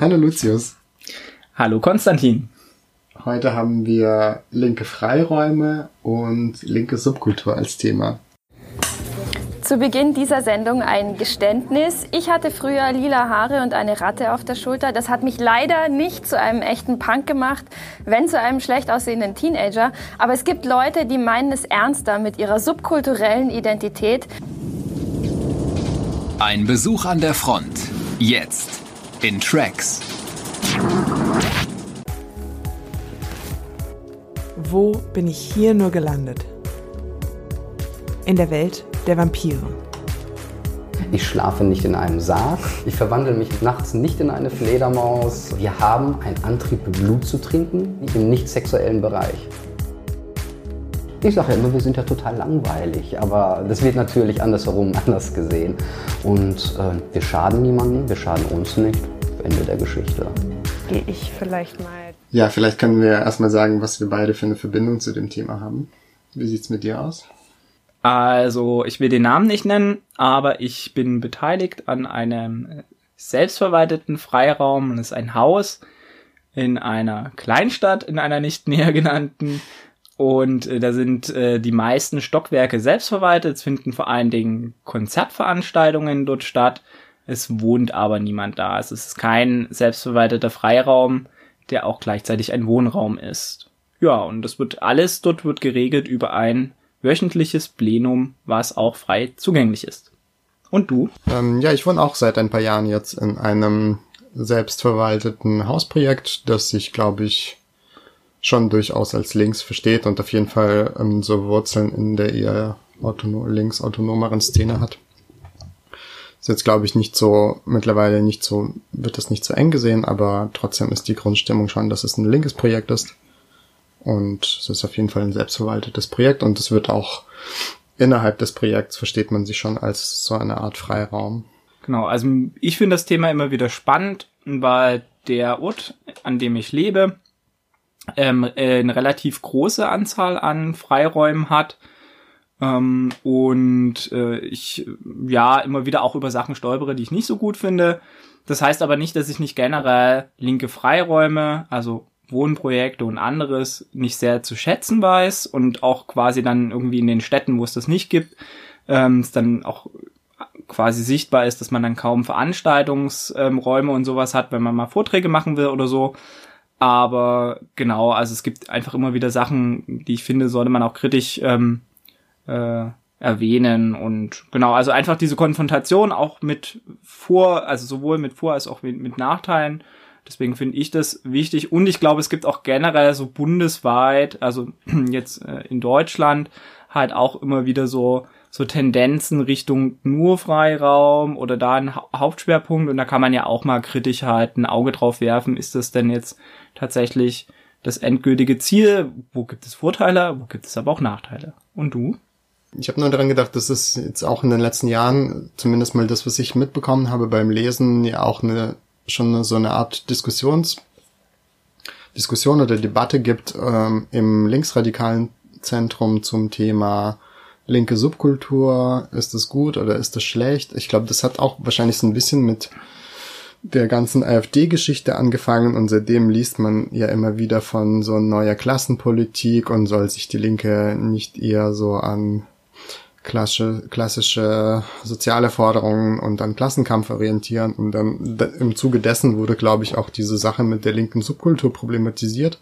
Hallo Lucius. Hallo Konstantin. Heute haben wir linke Freiräume und linke Subkultur als Thema. Zu Beginn dieser Sendung ein Geständnis. Ich hatte früher lila Haare und eine Ratte auf der Schulter. Das hat mich leider nicht zu einem echten Punk gemacht, wenn zu einem schlecht aussehenden Teenager. Aber es gibt Leute, die meinen es ernster mit ihrer subkulturellen Identität. Ein Besuch an der Front. Jetzt in Tracks. Wo bin ich hier nur gelandet? In der Welt der Vampire. Ich schlafe nicht in einem Sarg. Ich verwandle mich nachts nicht in eine Fledermaus. Wir haben einen Antrieb, Blut zu trinken, im nicht sexuellen Bereich. Ich sage ja immer, wir sind ja total langweilig, aber das wird natürlich andersherum anders gesehen. Und äh, wir schaden niemandem, wir schaden uns nicht. Ende der Geschichte. Gehe ich vielleicht mal. Ja, vielleicht können wir erstmal sagen, was wir beide für eine Verbindung zu dem Thema haben. Wie sieht's mit dir aus? Also, ich will den Namen nicht nennen, aber ich bin beteiligt an einem selbstverwalteten Freiraum und es ist ein Haus in einer Kleinstadt, in einer nicht näher genannten. Und äh, da sind äh, die meisten Stockwerke selbstverwaltet. Es finden vor allen Dingen Konzertveranstaltungen dort statt. Es wohnt aber niemand da. Es ist kein selbstverwalteter Freiraum, der auch gleichzeitig ein Wohnraum ist. Ja, und das wird alles dort wird geregelt über ein wöchentliches Plenum, was auch frei zugänglich ist. Und du? Ähm, ja, ich wohne auch seit ein paar Jahren jetzt in einem selbstverwalteten Hausprojekt, das sich, glaube ich, schon durchaus als links versteht und auf jeden Fall ähm, so Wurzeln in der eher autonom, links autonomeren Szene hat. Ist jetzt, glaube ich, nicht so, mittlerweile nicht so, wird das nicht so eng gesehen, aber trotzdem ist die Grundstimmung schon, dass es ein linkes Projekt ist. Und es ist auf jeden Fall ein selbstverwaltetes Projekt und es wird auch innerhalb des Projekts versteht man sich schon als so eine Art Freiraum. Genau, also ich finde das Thema immer wieder spannend, weil der Ort, an dem ich lebe, ähm, äh, eine relativ große Anzahl an Freiräumen hat ähm, und äh, ich ja immer wieder auch über Sachen stolpere, die ich nicht so gut finde. Das heißt aber nicht, dass ich nicht generell linke Freiräume, also Wohnprojekte und anderes nicht sehr zu schätzen weiß und auch quasi dann irgendwie in den Städten, wo es das nicht gibt, ähm, es dann auch quasi sichtbar ist, dass man dann kaum Veranstaltungsräume ähm, und sowas hat, wenn man mal Vorträge machen will oder so. Aber genau, also es gibt einfach immer wieder Sachen, die ich finde, sollte man auch kritisch ähm, äh, erwähnen und genau, also einfach diese Konfrontation auch mit Vor, also sowohl mit Vor- als auch mit, mit Nachteilen. Deswegen finde ich das wichtig und ich glaube, es gibt auch generell so bundesweit, also jetzt äh, in Deutschland halt auch immer wieder so so Tendenzen Richtung nur Freiraum oder da ein ha Hauptschwerpunkt und da kann man ja auch mal kritisch halt ein Auge drauf werfen, ist das denn jetzt tatsächlich das endgültige Ziel? Wo gibt es Vorteile, wo gibt es aber auch Nachteile? Und du? Ich habe nur daran gedacht, dass es jetzt auch in den letzten Jahren, zumindest mal das, was ich mitbekommen habe beim Lesen, ja auch eine schon so eine Art Diskussions Diskussion oder Debatte gibt ähm, im linksradikalen Zentrum zum Thema linke Subkultur, ist das gut oder ist das schlecht? Ich glaube, das hat auch wahrscheinlich so ein bisschen mit der ganzen AfD-Geschichte angefangen und seitdem liest man ja immer wieder von so neuer Klassenpolitik und soll sich die Linke nicht eher so an klassische, klassische soziale Forderungen und an Klassenkampf orientieren und dann im Zuge dessen wurde, glaube ich, auch diese Sache mit der linken Subkultur problematisiert.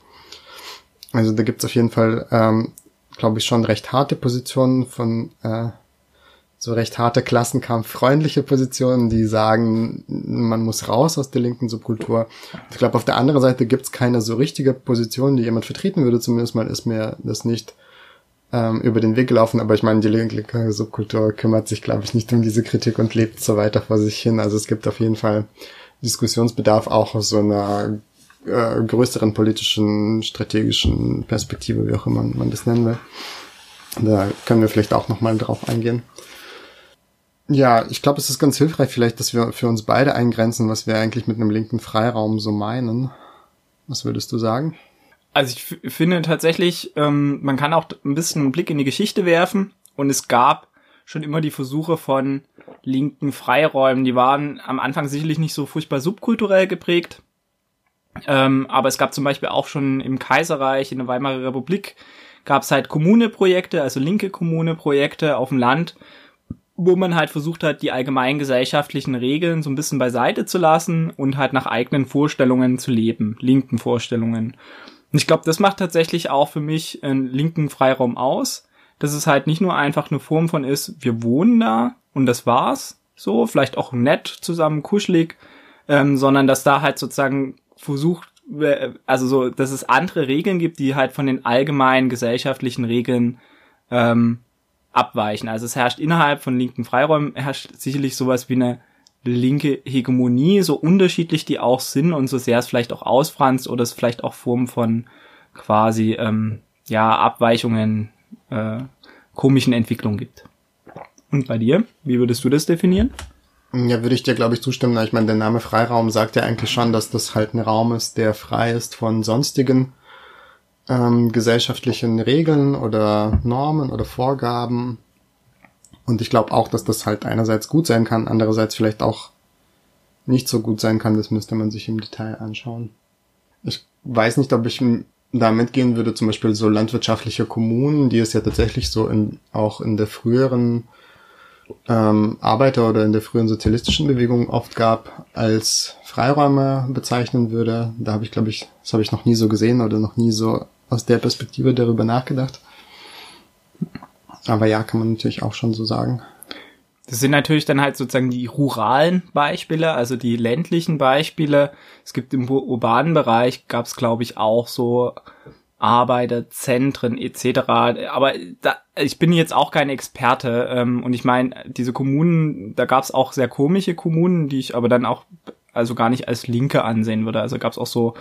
Also da gibt es auf jeden Fall ähm, glaube ich, schon recht harte Positionen von äh, so recht harte Klassenkampf-freundliche Positionen, die sagen, man muss raus aus der linken Subkultur. Ich glaube, auf der anderen Seite gibt es keine so richtige Position, die jemand vertreten würde. Zumindest mal ist mir das nicht ähm, über den Weg gelaufen. Aber ich meine, die linke Subkultur kümmert sich, glaube ich, nicht um diese Kritik und lebt so weiter vor sich hin. Also es gibt auf jeden Fall Diskussionsbedarf auch aus so einer äh, größeren politischen, strategischen Perspektive, wie auch immer man das nennen will. Da können wir vielleicht auch nochmal drauf eingehen. Ja, ich glaube, es ist ganz hilfreich vielleicht, dass wir für uns beide eingrenzen, was wir eigentlich mit einem linken Freiraum so meinen. Was würdest du sagen? Also ich finde tatsächlich, ähm, man kann auch ein bisschen einen Blick in die Geschichte werfen und es gab schon immer die Versuche von linken Freiräumen. Die waren am Anfang sicherlich nicht so furchtbar subkulturell geprägt. Ähm, aber es gab zum Beispiel auch schon im Kaiserreich, in der Weimarer Republik, gab es halt Kommuneprojekte, also linke Kommuneprojekte auf dem Land, wo man halt versucht hat, die allgemeinen gesellschaftlichen Regeln so ein bisschen beiseite zu lassen und halt nach eigenen Vorstellungen zu leben, linken Vorstellungen. Und ich glaube, das macht tatsächlich auch für mich einen linken Freiraum aus, dass es halt nicht nur einfach eine Form von ist, wir wohnen da und das war's, so, vielleicht auch nett zusammen, kuschelig, ähm, sondern dass da halt sozusagen versucht, also so, dass es andere Regeln gibt, die halt von den allgemeinen gesellschaftlichen Regeln ähm, abweichen. Also es herrscht innerhalb von linken Freiräumen herrscht sicherlich sowas wie eine linke Hegemonie, so unterschiedlich die auch sind und so sehr es vielleicht auch ausfranst oder es vielleicht auch Formen von quasi ähm, ja Abweichungen, äh, komischen Entwicklungen gibt. Und bei dir, wie würdest du das definieren? Ja, würde ich dir, glaube ich, zustimmen. Ich meine, der Name Freiraum sagt ja eigentlich schon, dass das halt ein Raum ist, der frei ist von sonstigen ähm, gesellschaftlichen Regeln oder Normen oder Vorgaben. Und ich glaube auch, dass das halt einerseits gut sein kann, andererseits vielleicht auch nicht so gut sein kann. Das müsste man sich im Detail anschauen. Ich weiß nicht, ob ich da mitgehen würde, zum Beispiel so landwirtschaftliche Kommunen, die es ja tatsächlich so in, auch in der früheren ähm, Arbeiter- oder in der frühen sozialistischen Bewegung oft gab, als Freiräume bezeichnen würde. Da habe ich, glaube ich, das habe ich noch nie so gesehen oder noch nie so aus der Perspektive darüber nachgedacht. Aber ja, kann man natürlich auch schon so sagen. Das sind natürlich dann halt sozusagen die ruralen Beispiele, also die ländlichen Beispiele. Es gibt im urbanen Bereich, gab es glaube ich auch so Arbeiterzentren etc. Aber da, ich bin jetzt auch kein Experte ähm, und ich meine, diese Kommunen, da gab es auch sehr komische Kommunen, die ich aber dann auch also gar nicht als Linke ansehen würde. Also gab es auch so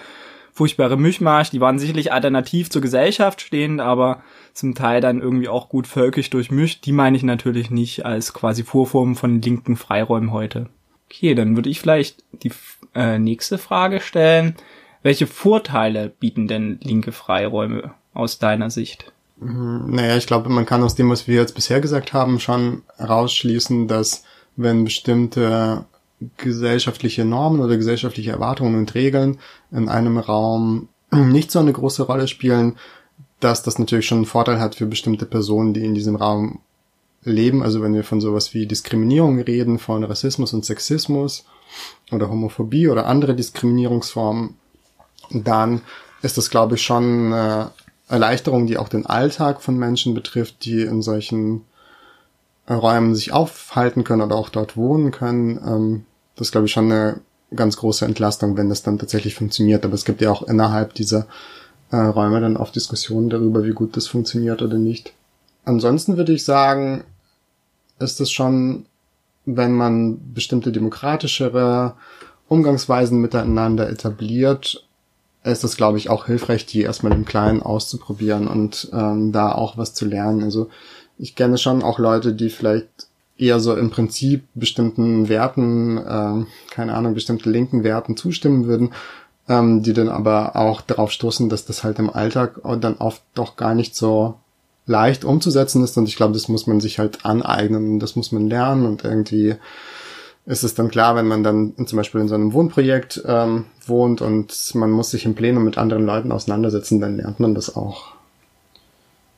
furchtbare Mischmasch, die waren sicherlich alternativ zur Gesellschaft stehend, aber zum Teil dann irgendwie auch gut völkisch durchmischt. Die meine ich natürlich nicht als quasi Vorform von linken Freiräumen heute. Okay, dann würde ich vielleicht die äh, nächste Frage stellen. Welche Vorteile bieten denn linke Freiräume aus deiner Sicht? Mhm, naja, ich glaube, man kann aus dem, was wir jetzt bisher gesagt haben, schon herausschließen, dass wenn bestimmte gesellschaftliche Normen oder gesellschaftliche Erwartungen und Regeln in einem Raum nicht so eine große Rolle spielen, dass das natürlich schon einen Vorteil hat für bestimmte Personen, die in diesem Raum leben. Also wenn wir von sowas wie Diskriminierung reden, von Rassismus und Sexismus oder Homophobie oder andere Diskriminierungsformen, dann ist das, glaube ich, schon eine Erleichterung, die auch den Alltag von Menschen betrifft, die in solchen Räumen sich aufhalten können oder auch dort wohnen können. Ähm, das ist, glaube ich, schon eine ganz große Entlastung, wenn das dann tatsächlich funktioniert. Aber es gibt ja auch innerhalb dieser äh, Räume dann oft Diskussionen darüber, wie gut das funktioniert oder nicht. Ansonsten würde ich sagen, ist es schon, wenn man bestimmte demokratischere Umgangsweisen miteinander etabliert, ist es, glaube ich, auch hilfreich, die erstmal im Kleinen auszuprobieren und ähm, da auch was zu lernen. Also ich kenne schon auch Leute, die vielleicht eher so im Prinzip bestimmten Werten, äh, keine Ahnung, bestimmte linken Werten zustimmen würden, ähm, die dann aber auch darauf stoßen, dass das halt im Alltag dann oft doch gar nicht so leicht umzusetzen ist. Und ich glaube, das muss man sich halt aneignen, das muss man lernen und irgendwie ist es dann klar, wenn man dann zum Beispiel in so einem Wohnprojekt ähm, wohnt und man muss sich im Plenum mit anderen Leuten auseinandersetzen, dann lernt man das auch.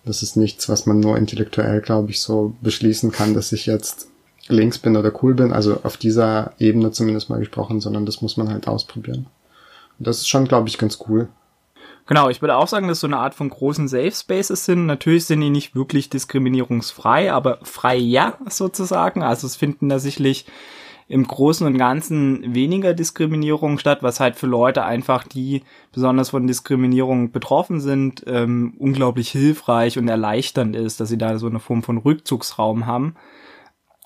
Das ist nichts, was man nur intellektuell, glaube ich, so beschließen kann, dass ich jetzt links bin oder cool bin, also auf dieser Ebene zumindest mal gesprochen, sondern das muss man halt ausprobieren. Und das ist schon, glaube ich, ganz cool. Genau, ich würde auch sagen, dass so eine Art von großen Safe Spaces sind. Natürlich sind die nicht wirklich diskriminierungsfrei, aber frei ja, sozusagen. Also es finden da sicherlich im Großen und Ganzen weniger Diskriminierung statt, was halt für Leute einfach, die besonders von Diskriminierung betroffen sind, ähm, unglaublich hilfreich und erleichternd ist, dass sie da so eine Form von Rückzugsraum haben.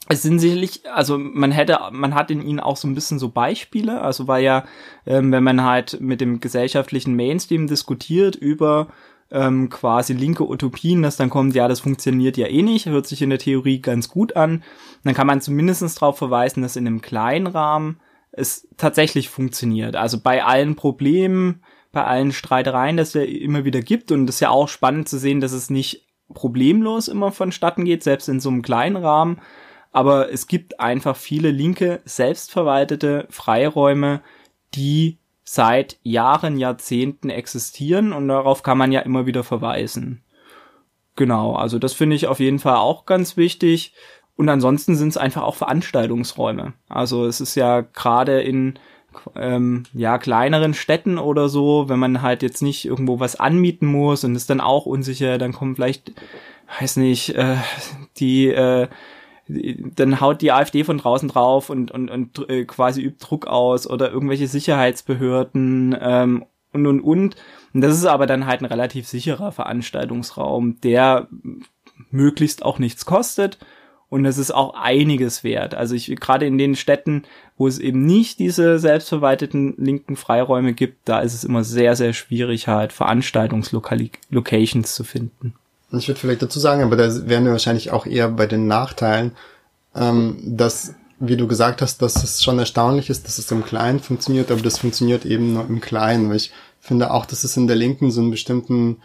Es sind sicherlich, also man hätte, man hat in ihnen auch so ein bisschen so Beispiele, also weil ja, ähm, wenn man halt mit dem gesellschaftlichen Mainstream diskutiert über ähm, quasi linke Utopien, dass dann kommt, ja, das funktioniert ja eh nicht, hört sich in der Theorie ganz gut an. Dann kann man zumindestens darauf verweisen, dass in einem kleinen Rahmen es tatsächlich funktioniert. Also bei allen Problemen, bei allen Streitereien, das es ja immer wieder gibt und das ist ja auch spannend zu sehen, dass es nicht problemlos immer vonstatten geht, selbst in so einem kleinen Rahmen. Aber es gibt einfach viele linke, selbstverwaltete Freiräume, die seit Jahren, Jahrzehnten existieren und darauf kann man ja immer wieder verweisen. Genau, also das finde ich auf jeden Fall auch ganz wichtig. Und ansonsten sind es einfach auch Veranstaltungsräume. Also es ist ja gerade in ähm, ja kleineren Städten oder so, wenn man halt jetzt nicht irgendwo was anmieten muss und ist dann auch unsicher, dann kommen vielleicht, weiß nicht, äh, die äh, dann haut die AfD von draußen drauf und, und, und äh, quasi übt Druck aus oder irgendwelche Sicherheitsbehörden ähm, und und und. Und das ist aber dann halt ein relativ sicherer Veranstaltungsraum, der möglichst auch nichts kostet. Und das ist auch einiges wert. Also ich gerade in den Städten, wo es eben nicht diese selbstverwalteten linken Freiräume gibt, da ist es immer sehr, sehr schwierig, halt Veranstaltungslocations zu finden. Ich würde vielleicht dazu sagen, aber da wären wir wahrscheinlich auch eher bei den Nachteilen, ähm, dass, wie du gesagt hast, dass es schon erstaunlich ist, dass es im Kleinen funktioniert, aber das funktioniert eben nur im Kleinen, weil ich finde auch, dass es in der Linken so einen bestimmten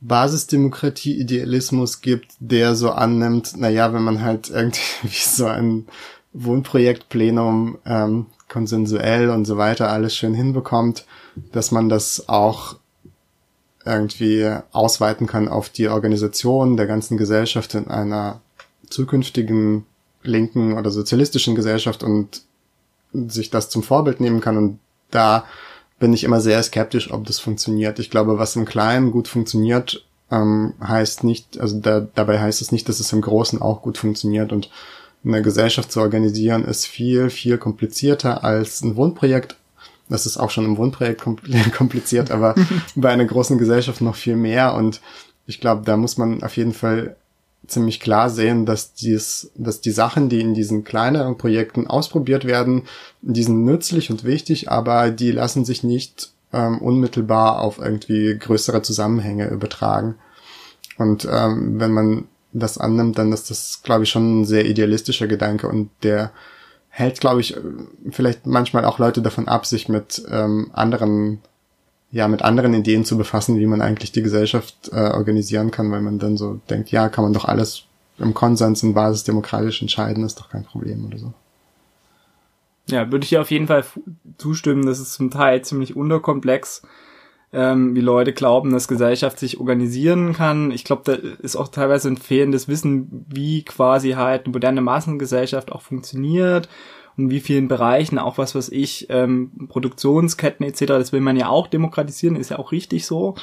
Basisdemokratie-Idealismus gibt, der so annimmt, naja, wenn man halt irgendwie so ein Wohnprojektplenum ähm, konsensuell und so weiter alles schön hinbekommt, dass man das auch irgendwie ausweiten kann auf die Organisation der ganzen Gesellschaft in einer zukünftigen linken oder sozialistischen Gesellschaft und sich das zum Vorbild nehmen kann. Und da bin ich immer sehr skeptisch, ob das funktioniert. Ich glaube, was im Kleinen gut funktioniert, ähm, heißt nicht, also da, dabei heißt es nicht, dass es im Großen auch gut funktioniert. Und eine Gesellschaft zu organisieren ist viel, viel komplizierter als ein Wohnprojekt das ist auch schon im Wohnprojekt kompliziert, aber bei einer großen Gesellschaft noch viel mehr. Und ich glaube, da muss man auf jeden Fall ziemlich klar sehen, dass dies, dass die Sachen, die in diesen kleineren Projekten ausprobiert werden, die sind nützlich und wichtig, aber die lassen sich nicht ähm, unmittelbar auf irgendwie größere Zusammenhänge übertragen. Und ähm, wenn man das annimmt, dann ist das, glaube ich, schon ein sehr idealistischer Gedanke und der hält, glaube ich, vielleicht manchmal auch Leute davon ab, sich mit ähm, anderen, ja, mit anderen Ideen zu befassen, wie man eigentlich die Gesellschaft äh, organisieren kann, weil man dann so denkt, ja, kann man doch alles im Konsens und basisdemokratisch entscheiden, ist doch kein Problem oder so. Ja, würde ich dir auf jeden Fall zustimmen. Das ist zum Teil ziemlich unterkomplex ähm, wie Leute glauben, dass Gesellschaft sich organisieren kann. Ich glaube, da ist auch teilweise ein fehlendes Wissen, wie quasi halt eine moderne Massengesellschaft auch funktioniert und wie vielen Bereichen, auch was was ich, ähm, Produktionsketten etc., das will man ja auch demokratisieren, ist ja auch richtig so.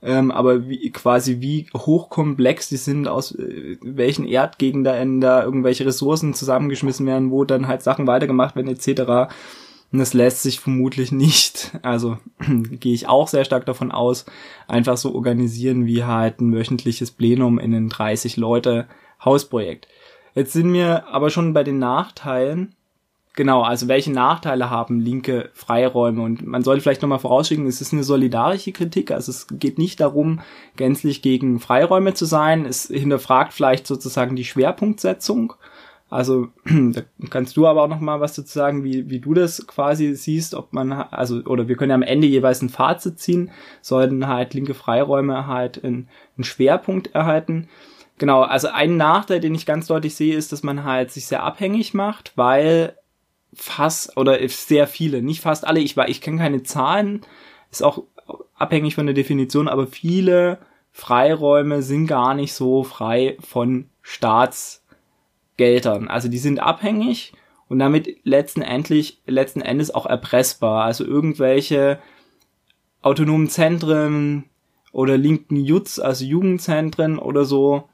Ähm, aber wie, quasi wie hochkomplex die sind, aus äh, welchen Erdgegenden da irgendwelche Ressourcen zusammengeschmissen werden, wo dann halt Sachen weitergemacht werden etc., und das lässt sich vermutlich nicht, also gehe ich auch sehr stark davon aus, einfach so organisieren wie halt ein wöchentliches Plenum in einem 30 Leute Hausprojekt. Jetzt sind wir aber schon bei den Nachteilen. Genau, also welche Nachteile haben linke Freiräume? Und man sollte vielleicht nochmal vorausschicken, es ist eine solidarische Kritik, also es geht nicht darum, gänzlich gegen Freiräume zu sein. Es hinterfragt vielleicht sozusagen die Schwerpunktsetzung also da kannst du aber auch noch mal was dazu sagen, wie, wie du das quasi siehst, ob man also oder wir können ja am Ende jeweils ein Fazit ziehen, sollten halt linke Freiräume halt einen, Schwerpunkt erhalten. Genau, also ein Nachteil, den ich ganz deutlich sehe, ist, dass man halt sich sehr abhängig macht, weil fast oder sehr viele, nicht fast alle, ich war, ich kenne keine Zahlen, ist auch abhängig von der Definition, aber viele Freiräume sind gar nicht so frei von Staats Geldern. Also die sind abhängig und damit letzten, letzten Endes auch erpressbar. Also irgendwelche autonomen Zentren oder linken Jutz, also Jugendzentren oder so,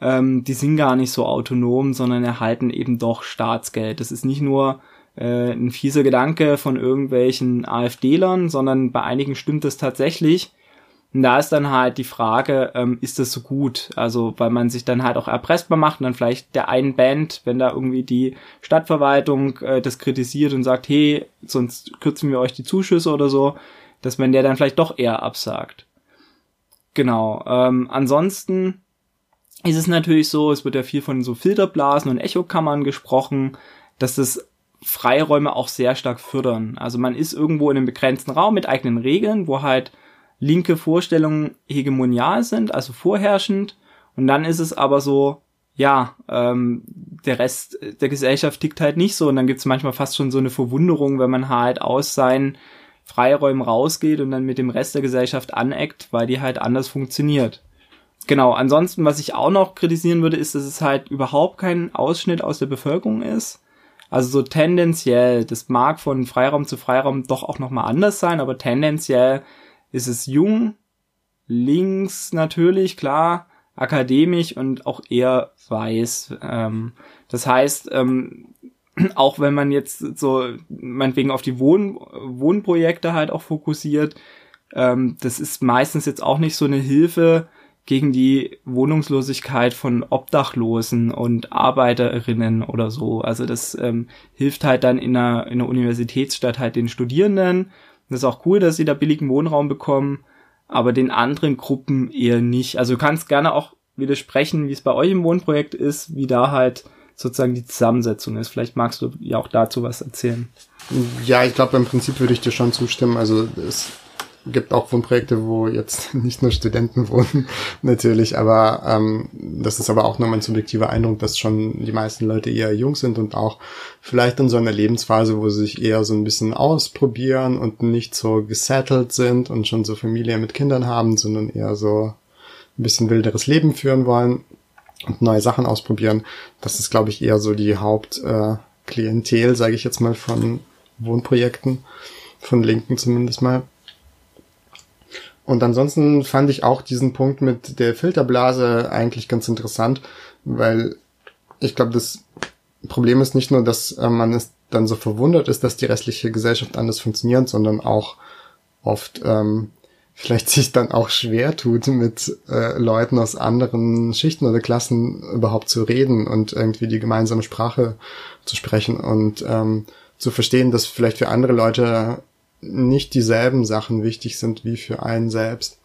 ähm, die sind gar nicht so autonom, sondern erhalten eben doch Staatsgeld. Das ist nicht nur äh, ein fieser Gedanke von irgendwelchen AfD-Lern, sondern bei einigen stimmt das tatsächlich. Und da ist dann halt die Frage, ähm, ist das so gut? Also, weil man sich dann halt auch erpressbar macht und dann vielleicht der einen Band, wenn da irgendwie die Stadtverwaltung äh, das kritisiert und sagt, hey, sonst kürzen wir euch die Zuschüsse oder so, dass man der dann vielleicht doch eher absagt. Genau. Ähm, ansonsten ist es natürlich so, es wird ja viel von so Filterblasen und Echokammern gesprochen, dass das Freiräume auch sehr stark fördern. Also man ist irgendwo in einem begrenzten Raum mit eigenen Regeln, wo halt linke Vorstellungen hegemonial sind, also vorherrschend. Und dann ist es aber so, ja, ähm, der Rest der Gesellschaft tickt halt nicht so. Und dann gibt's manchmal fast schon so eine Verwunderung, wenn man halt aus seinen Freiräumen rausgeht und dann mit dem Rest der Gesellschaft aneckt, weil die halt anders funktioniert. Genau, ansonsten, was ich auch noch kritisieren würde, ist, dass es halt überhaupt kein Ausschnitt aus der Bevölkerung ist. Also so tendenziell, das mag von Freiraum zu Freiraum doch auch nochmal anders sein, aber tendenziell ist es jung, links natürlich, klar, akademisch und auch eher weiß. Ähm, das heißt, ähm, auch wenn man jetzt so meinetwegen auf die Wohn Wohnprojekte halt auch fokussiert, ähm, das ist meistens jetzt auch nicht so eine Hilfe gegen die Wohnungslosigkeit von Obdachlosen und Arbeiterinnen oder so. Also das ähm, hilft halt dann in einer, in einer Universitätsstadt halt den Studierenden. Das ist auch cool, dass sie da billigen Wohnraum bekommen, aber den anderen Gruppen eher nicht. Also du kannst gerne auch widersprechen, wie es bei euch im Wohnprojekt ist, wie da halt sozusagen die Zusammensetzung ist. Vielleicht magst du ja auch dazu was erzählen. Ja, ich glaube, im Prinzip würde ich dir schon zustimmen. Also es gibt auch Wohnprojekte, wo jetzt nicht nur Studenten wohnen, natürlich, aber ähm, das ist aber auch nur mein subjektiver Eindruck, dass schon die meisten Leute eher jung sind und auch vielleicht in so einer Lebensphase, wo sie sich eher so ein bisschen ausprobieren und nicht so gesettelt sind und schon so Familie mit Kindern haben, sondern eher so ein bisschen wilderes Leben führen wollen und neue Sachen ausprobieren. Das ist, glaube ich, eher so die Hauptklientel, äh, sage ich jetzt mal, von Wohnprojekten, von Linken zumindest mal. Und ansonsten fand ich auch diesen Punkt mit der Filterblase eigentlich ganz interessant, weil ich glaube, das Problem ist nicht nur, dass äh, man es dann so verwundert ist, dass die restliche Gesellschaft anders funktioniert, sondern auch oft ähm, vielleicht sich dann auch schwer tut, mit äh, Leuten aus anderen Schichten oder Klassen überhaupt zu reden und irgendwie die gemeinsame Sprache zu sprechen und ähm, zu verstehen, dass vielleicht für andere Leute nicht dieselben Sachen wichtig sind wie für einen selbst.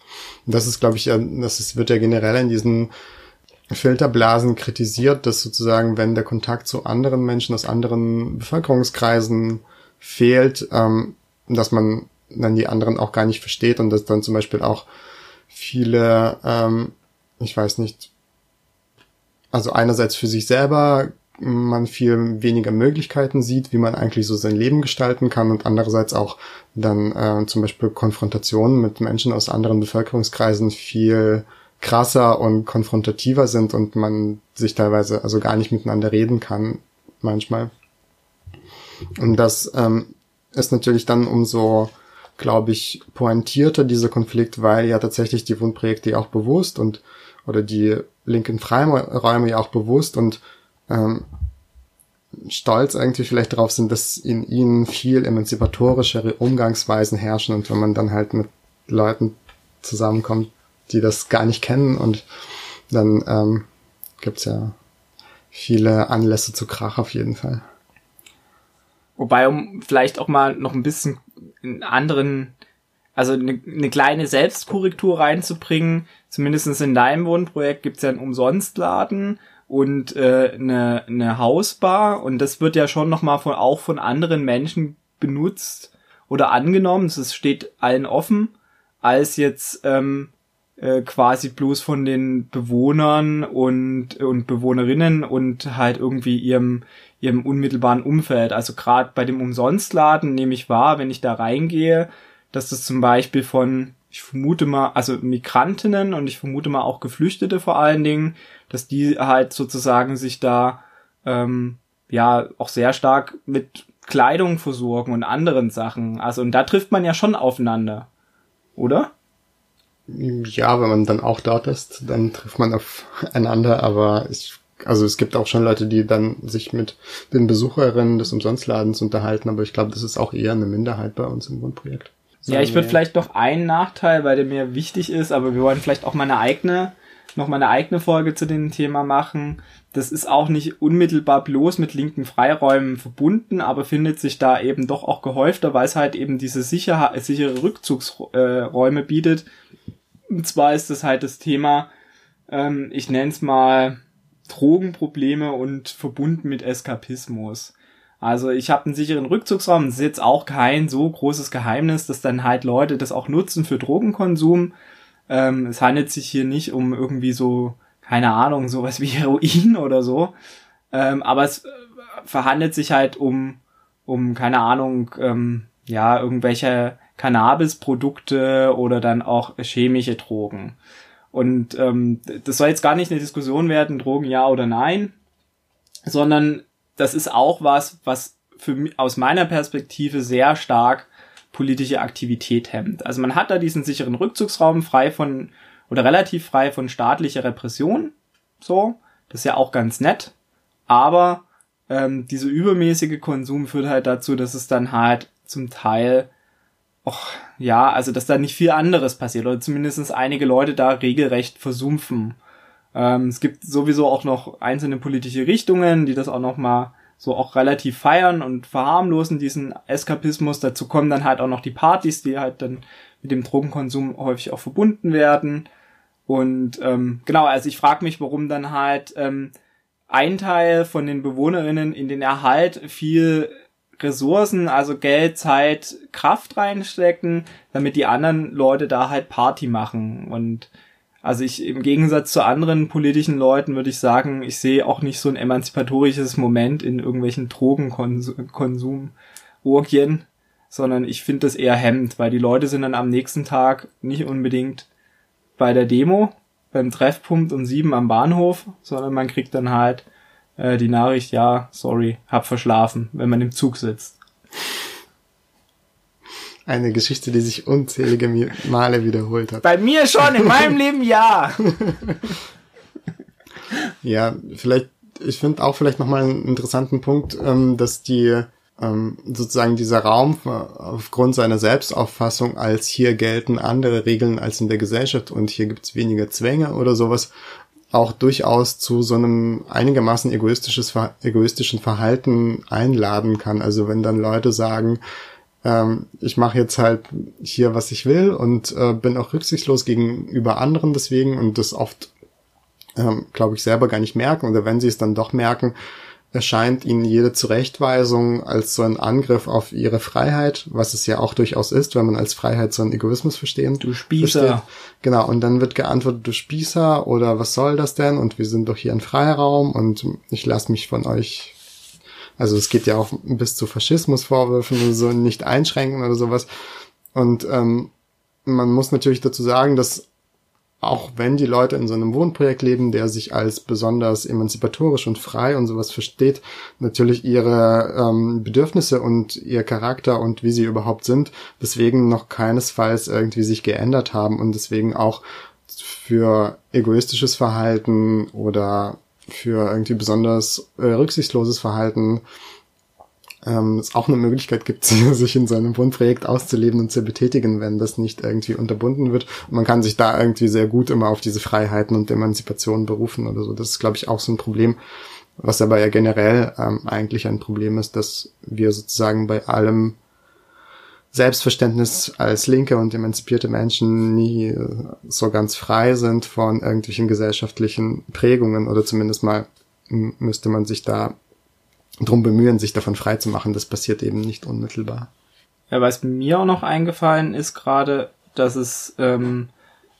Und das ist, glaube ich, das ist, wird ja generell in diesen Filterblasen kritisiert, dass sozusagen, wenn der Kontakt zu anderen Menschen aus anderen Bevölkerungskreisen fehlt, ähm, dass man dann die anderen auch gar nicht versteht und dass dann zum Beispiel auch viele, ähm, ich weiß nicht, also einerseits für sich selber man viel weniger Möglichkeiten sieht, wie man eigentlich so sein Leben gestalten kann und andererseits auch dann äh, zum Beispiel Konfrontationen mit Menschen aus anderen Bevölkerungskreisen viel krasser und konfrontativer sind und man sich teilweise also gar nicht miteinander reden kann manchmal. Und das ähm, ist natürlich dann umso glaube ich, pointierter dieser Konflikt, weil ja tatsächlich die Wohnprojekte ja auch bewusst und oder die linken Freiräume ja auch bewusst und ähm, stolz eigentlich vielleicht darauf sind, dass in ihnen viel emanzipatorischere Umgangsweisen herrschen und wenn man dann halt mit Leuten zusammenkommt, die das gar nicht kennen und dann ähm, gibt's ja viele Anlässe zu Krach auf jeden Fall. Wobei, um vielleicht auch mal noch ein bisschen einen anderen, also eine, eine kleine Selbstkorrektur reinzubringen, zumindestens in deinem Wohnprojekt gibt's ja einen Umsonstladen und äh, eine, eine Hausbar und das wird ja schon nochmal von, auch von anderen Menschen benutzt oder angenommen, es steht allen offen, als jetzt ähm, äh, quasi bloß von den Bewohnern und, und Bewohnerinnen und halt irgendwie ihrem, ihrem unmittelbaren Umfeld. Also gerade bei dem Umsonstladen nehme ich wahr, wenn ich da reingehe, dass das zum Beispiel von, ich vermute mal, also Migrantinnen und ich vermute mal auch Geflüchtete vor allen Dingen, dass die halt sozusagen sich da ähm, ja auch sehr stark mit Kleidung versorgen und anderen Sachen. Also und da trifft man ja schon aufeinander, oder? Ja, wenn man dann auch dort ist, dann trifft man aufeinander, aber ich, also es gibt auch schon Leute, die dann sich mit den Besucherinnen des Umsonstladens unterhalten, aber ich glaube, das ist auch eher eine Minderheit bei uns im Wohnprojekt. Ja, ich würde vielleicht noch einen Nachteil, weil der mir wichtig ist, aber wir wollen vielleicht auch mal eine eigene, noch mal eine eigene Folge zu dem Thema machen. Das ist auch nicht unmittelbar bloß mit linken Freiräumen verbunden, aber findet sich da eben doch auch gehäufter, weil es halt eben diese sicher, sichere Rückzugsräume bietet, und zwar ist das halt das Thema, ähm, ich nenne es mal Drogenprobleme und verbunden mit Eskapismus. Also ich habe einen sicheren Rückzugsraum, das ist jetzt auch kein so großes Geheimnis, dass dann halt Leute das auch nutzen für Drogenkonsum. Ähm, es handelt sich hier nicht um irgendwie so keine Ahnung, sowas wie Heroin oder so. Ähm, aber es äh, verhandelt sich halt um, um, keine Ahnung, ähm, ja, irgendwelche Cannabisprodukte oder dann auch chemische Drogen. Und ähm, das soll jetzt gar nicht eine Diskussion werden, Drogen ja oder nein, sondern das ist auch was, was für aus meiner Perspektive sehr stark politische Aktivität hemmt. Also man hat da diesen sicheren Rückzugsraum frei von oder relativ frei von staatlicher Repression. So, das ist ja auch ganz nett. Aber ähm, dieser übermäßige Konsum führt halt dazu, dass es dann halt zum Teil, och, ja, also dass da nicht viel anderes passiert oder zumindest einige Leute da regelrecht versumpfen. Ähm, es gibt sowieso auch noch einzelne politische Richtungen, die das auch noch mal so auch relativ feiern und verharmlosen diesen Eskapismus. Dazu kommen dann halt auch noch die Partys, die halt dann mit dem Drogenkonsum häufig auch verbunden werden. Und ähm, genau, also ich frage mich, warum dann halt ähm, ein Teil von den Bewohnerinnen in den Erhalt viel Ressourcen, also Geld, Zeit, Kraft reinstecken, damit die anderen Leute da halt Party machen. Und also ich im Gegensatz zu anderen politischen Leuten würde ich sagen, ich sehe auch nicht so ein emanzipatorisches Moment in irgendwelchen Drogenkonsum-Orgien, sondern ich finde das eher hemmt, weil die Leute sind dann am nächsten Tag nicht unbedingt bei der Demo, beim Treffpunkt um sieben am Bahnhof, sondern man kriegt dann halt äh, die Nachricht, ja, sorry, hab verschlafen, wenn man im Zug sitzt. Eine Geschichte, die sich unzählige Male wiederholt hat. Bei mir schon, in meinem Leben ja. ja, vielleicht, ich finde auch vielleicht nochmal einen interessanten Punkt, ähm, dass die ähm, sozusagen dieser Raum aufgrund seiner Selbstauffassung als hier gelten andere Regeln als in der Gesellschaft und hier gibt's weniger Zwänge oder sowas auch durchaus zu so einem einigermaßen egoistisches, egoistischen Verhalten einladen kann. Also wenn dann Leute sagen, ähm, ich mache jetzt halt hier, was ich will und äh, bin auch rücksichtslos gegenüber anderen deswegen und das oft, ähm, glaube ich, selber gar nicht merken oder wenn sie es dann doch merken, erscheint ihnen jede Zurechtweisung als so ein Angriff auf ihre Freiheit, was es ja auch durchaus ist, wenn man als Freiheit so einen Egoismus verstehen. Du Spießer. Versteht. Genau, und dann wird geantwortet, du Spießer oder was soll das denn? Und wir sind doch hier ein Freiraum und ich lasse mich von euch also es geht ja auch bis zu Faschismusvorwürfen und so nicht einschränken oder sowas. Und ähm, man muss natürlich dazu sagen, dass auch wenn die Leute in so einem Wohnprojekt leben, der sich als besonders emanzipatorisch und frei und sowas versteht, natürlich ihre ähm, Bedürfnisse und ihr Charakter und wie sie überhaupt sind, deswegen noch keinesfalls irgendwie sich geändert haben und deswegen auch für egoistisches Verhalten oder für irgendwie besonders äh, rücksichtsloses Verhalten ähm, es auch eine Möglichkeit gibt, sich in seinem Wohnprojekt auszuleben und zu betätigen, wenn das nicht irgendwie unterbunden wird. Und man kann sich da irgendwie sehr gut immer auf diese Freiheiten und Emanzipation berufen oder so. Das ist, glaube ich, auch so ein Problem, was aber ja generell ähm, eigentlich ein Problem ist, dass wir sozusagen bei allem Selbstverständnis als linke und emanzipierte Menschen nie äh, so ganz frei sind von irgendwelchen gesellschaftlichen Prägungen oder zumindest mal müsste man sich da drum bemühen, sich davon frei zu machen. Das passiert eben nicht unmittelbar. Ja, was mir auch noch eingefallen ist gerade, dass es, ähm,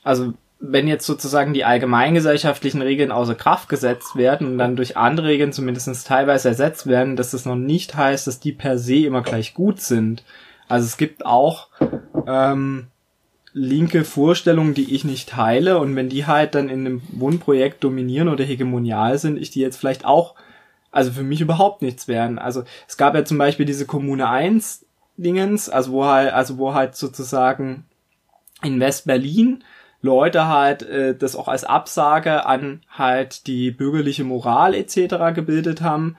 also wenn jetzt sozusagen die allgemeingesellschaftlichen Regeln außer Kraft gesetzt werden und dann durch andere Regeln zumindest teilweise ersetzt werden, dass das noch nicht heißt, dass die per se immer gleich gut sind. Also es gibt auch ähm, linke Vorstellungen, die ich nicht teile und wenn die halt dann in einem Wohnprojekt dominieren oder hegemonial sind, ich die jetzt vielleicht auch, also für mich überhaupt nichts wären. Also es gab ja zum Beispiel diese Kommune 1 Dingens, also wo halt, also wo halt sozusagen in West-Berlin Leute halt äh, das auch als Absage an halt die bürgerliche Moral etc. gebildet haben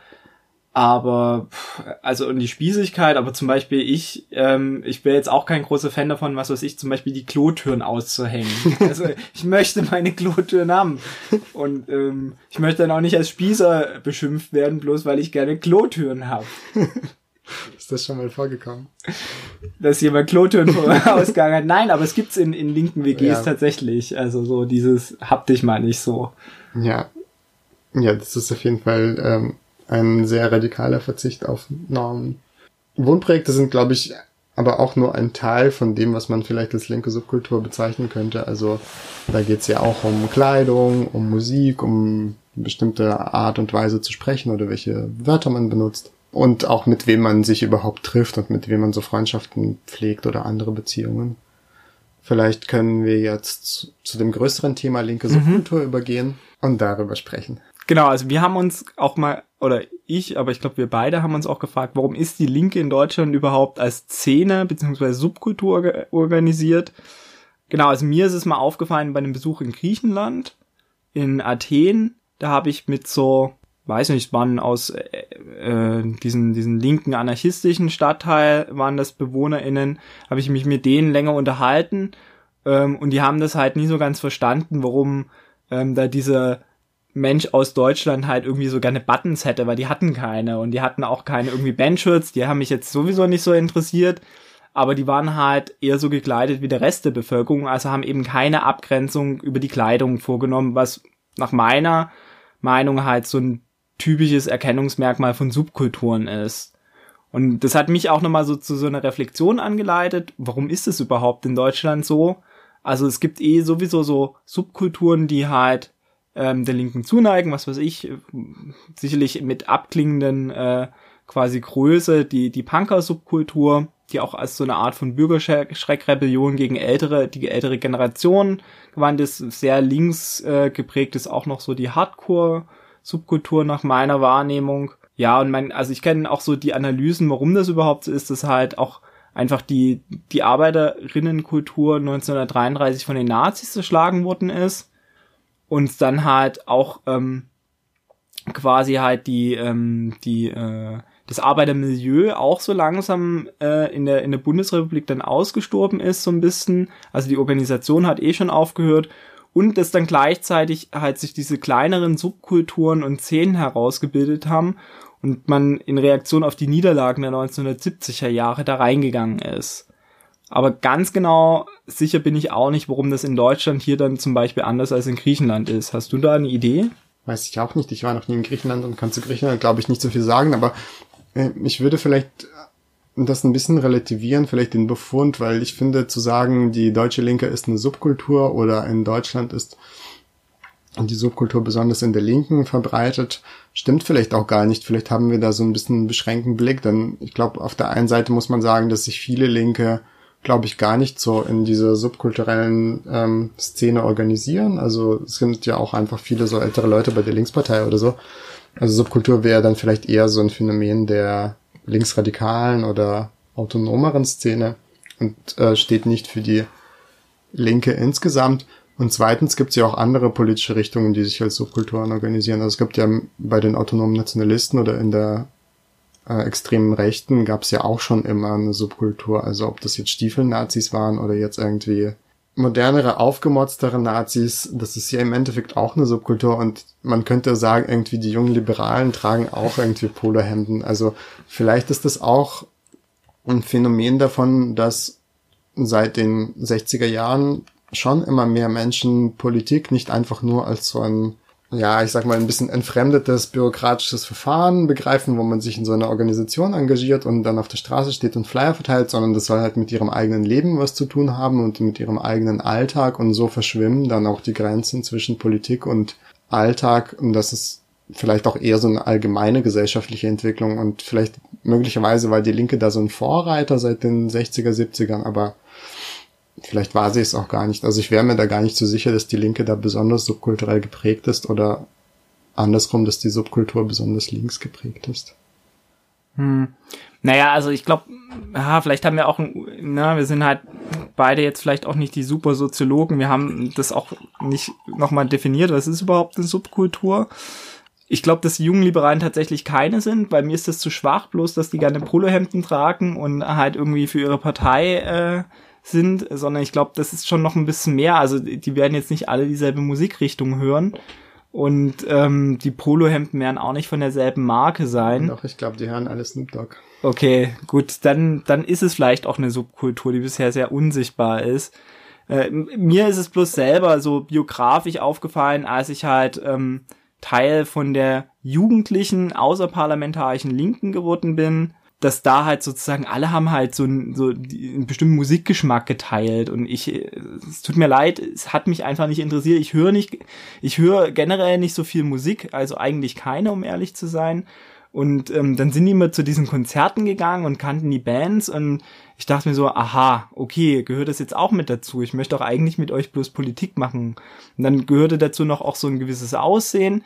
aber, also und die Spießigkeit, aber zum Beispiel ich, ähm, ich wäre jetzt auch kein großer Fan davon, was weiß ich, zum Beispiel die Klotüren auszuhängen. Also ich möchte meine Klotüren haben. Und ähm, ich möchte dann auch nicht als Spießer beschimpft werden, bloß weil ich gerne Klotüren habe. Ist das schon mal vorgekommen? Dass jemand Klotüren ausgegangen hat. Nein, aber es gibt's in, in linken WGs ja. tatsächlich. Also so dieses hab dich mal nicht so. Ja. Ja, das ist auf jeden Fall ähm, ein sehr radikaler Verzicht auf Normen. Wohnprojekte sind, glaube ich, aber auch nur ein Teil von dem, was man vielleicht als linke Subkultur bezeichnen könnte. Also da geht's ja auch um Kleidung, um Musik, um bestimmte Art und Weise zu sprechen oder welche Wörter man benutzt. Und auch mit wem man sich überhaupt trifft und mit wem man so Freundschaften pflegt oder andere Beziehungen. Vielleicht können wir jetzt zu dem größeren Thema linke Subkultur mhm. übergehen und darüber sprechen. Genau, also wir haben uns auch mal, oder ich, aber ich glaube wir beide haben uns auch gefragt, warum ist die Linke in Deutschland überhaupt als Szene bzw. Subkultur organisiert? Genau, also mir ist es mal aufgefallen bei einem Besuch in Griechenland, in Athen, da habe ich mit so, weiß nicht, waren aus äh, äh, diesen, diesen linken anarchistischen Stadtteil, waren das BewohnerInnen, habe ich mich mit denen länger unterhalten ähm, und die haben das halt nie so ganz verstanden, warum ähm, da diese Mensch aus Deutschland halt irgendwie so gerne Buttons hätte, weil die hatten keine und die hatten auch keine irgendwie Bandshirts, die haben mich jetzt sowieso nicht so interessiert, aber die waren halt eher so gekleidet wie der Rest der Bevölkerung, also haben eben keine Abgrenzung über die Kleidung vorgenommen, was nach meiner Meinung halt so ein typisches Erkennungsmerkmal von Subkulturen ist. Und das hat mich auch nochmal so zu so einer Reflexion angeleitet, warum ist es überhaupt in Deutschland so? Also es gibt eh sowieso so Subkulturen, die halt ähm, der Linken zuneigen, was weiß ich, sicherlich mit abklingenden äh, quasi Größe, die, die Punker-Subkultur, die auch als so eine Art von Bürgerschreckrebellion gegen ältere, die ältere Generation gewandt ist, sehr links äh, geprägt ist auch noch so die Hardcore-Subkultur nach meiner Wahrnehmung. Ja, und mein, also ich kenne auch so die Analysen, warum das überhaupt so ist, dass halt auch einfach die, die Arbeiterinnenkultur 1933 von den Nazis zerschlagen worden ist und dann halt auch ähm, quasi halt die ähm, die äh, das Arbeitermilieu auch so langsam äh, in der in der Bundesrepublik dann ausgestorben ist so ein bisschen also die Organisation hat eh schon aufgehört und dass dann gleichzeitig halt sich diese kleineren Subkulturen und Szenen herausgebildet haben und man in Reaktion auf die Niederlagen der 1970er Jahre da reingegangen ist. Aber ganz genau sicher bin ich auch nicht, warum das in Deutschland hier dann zum Beispiel anders als in Griechenland ist. Hast du da eine Idee? Weiß ich auch nicht. Ich war noch nie in Griechenland und kann zu Griechenland, glaube ich, nicht so viel sagen, aber äh, ich würde vielleicht das ein bisschen relativieren, vielleicht den Befund, weil ich finde, zu sagen, die deutsche Linke ist eine Subkultur oder in Deutschland ist die Subkultur besonders in der Linken verbreitet, stimmt vielleicht auch gar nicht. Vielleicht haben wir da so ein bisschen beschränkten Blick, denn ich glaube, auf der einen Seite muss man sagen, dass sich viele Linke glaube ich, gar nicht so in dieser subkulturellen ähm, Szene organisieren. Also es sind ja auch einfach viele so ältere Leute bei der Linkspartei oder so. Also Subkultur wäre dann vielleicht eher so ein Phänomen der linksradikalen oder autonomeren Szene und äh, steht nicht für die Linke insgesamt. Und zweitens gibt es ja auch andere politische Richtungen, die sich als Subkulturen organisieren. Also es gibt ja bei den autonomen Nationalisten oder in der äh, extremen Rechten gab es ja auch schon immer eine Subkultur. Also ob das jetzt Stiefelnazis waren oder jetzt irgendwie modernere, aufgemotztere Nazis, das ist ja im Endeffekt auch eine Subkultur und man könnte sagen, irgendwie die jungen Liberalen tragen auch irgendwie Polohemden. Also vielleicht ist das auch ein Phänomen davon, dass seit den 60er Jahren schon immer mehr Menschen Politik nicht einfach nur als so ein ja, ich sag mal, ein bisschen entfremdetes bürokratisches Verfahren begreifen, wo man sich in so einer Organisation engagiert und dann auf der Straße steht und Flyer verteilt, sondern das soll halt mit ihrem eigenen Leben was zu tun haben und mit ihrem eigenen Alltag und so verschwimmen dann auch die Grenzen zwischen Politik und Alltag und das ist vielleicht auch eher so eine allgemeine gesellschaftliche Entwicklung und vielleicht möglicherweise war die Linke da so ein Vorreiter seit den 60er, 70ern, aber vielleicht war sie es auch gar nicht. Also ich wäre mir da gar nicht so sicher, dass die Linke da besonders subkulturell geprägt ist oder andersrum, dass die Subkultur besonders links geprägt ist. Hm. Naja, also ich glaube, ja, vielleicht haben wir auch, na, wir sind halt beide jetzt vielleicht auch nicht die super Soziologen. Wir haben das auch nicht nochmal definiert, was ist überhaupt eine Subkultur. Ich glaube, dass die jungen Liberalen tatsächlich keine sind, weil mir ist das zu schwach, bloß dass die gerne Polohemden tragen und halt irgendwie für ihre Partei äh, sind, sondern ich glaube, das ist schon noch ein bisschen mehr. Also die werden jetzt nicht alle dieselbe Musikrichtung hören. Und ähm, die Polohemden werden auch nicht von derselben Marke sein. Doch, ich glaube, die hören alle Snoop Dogg. Okay, gut, dann, dann ist es vielleicht auch eine Subkultur, die bisher sehr unsichtbar ist. Äh, mir ist es bloß selber so biografisch aufgefallen, als ich halt ähm, Teil von der jugendlichen außerparlamentarischen Linken geworden bin dass da halt sozusagen alle haben halt so, ein, so einen bestimmten Musikgeschmack geteilt und ich, es tut mir leid, es hat mich einfach nicht interessiert. Ich höre nicht, ich höre generell nicht so viel Musik, also eigentlich keine, um ehrlich zu sein. Und ähm, dann sind die immer zu diesen Konzerten gegangen und kannten die Bands und ich dachte mir so, aha, okay, gehört das jetzt auch mit dazu? Ich möchte auch eigentlich mit euch bloß Politik machen. Und dann gehörte dazu noch auch so ein gewisses Aussehen.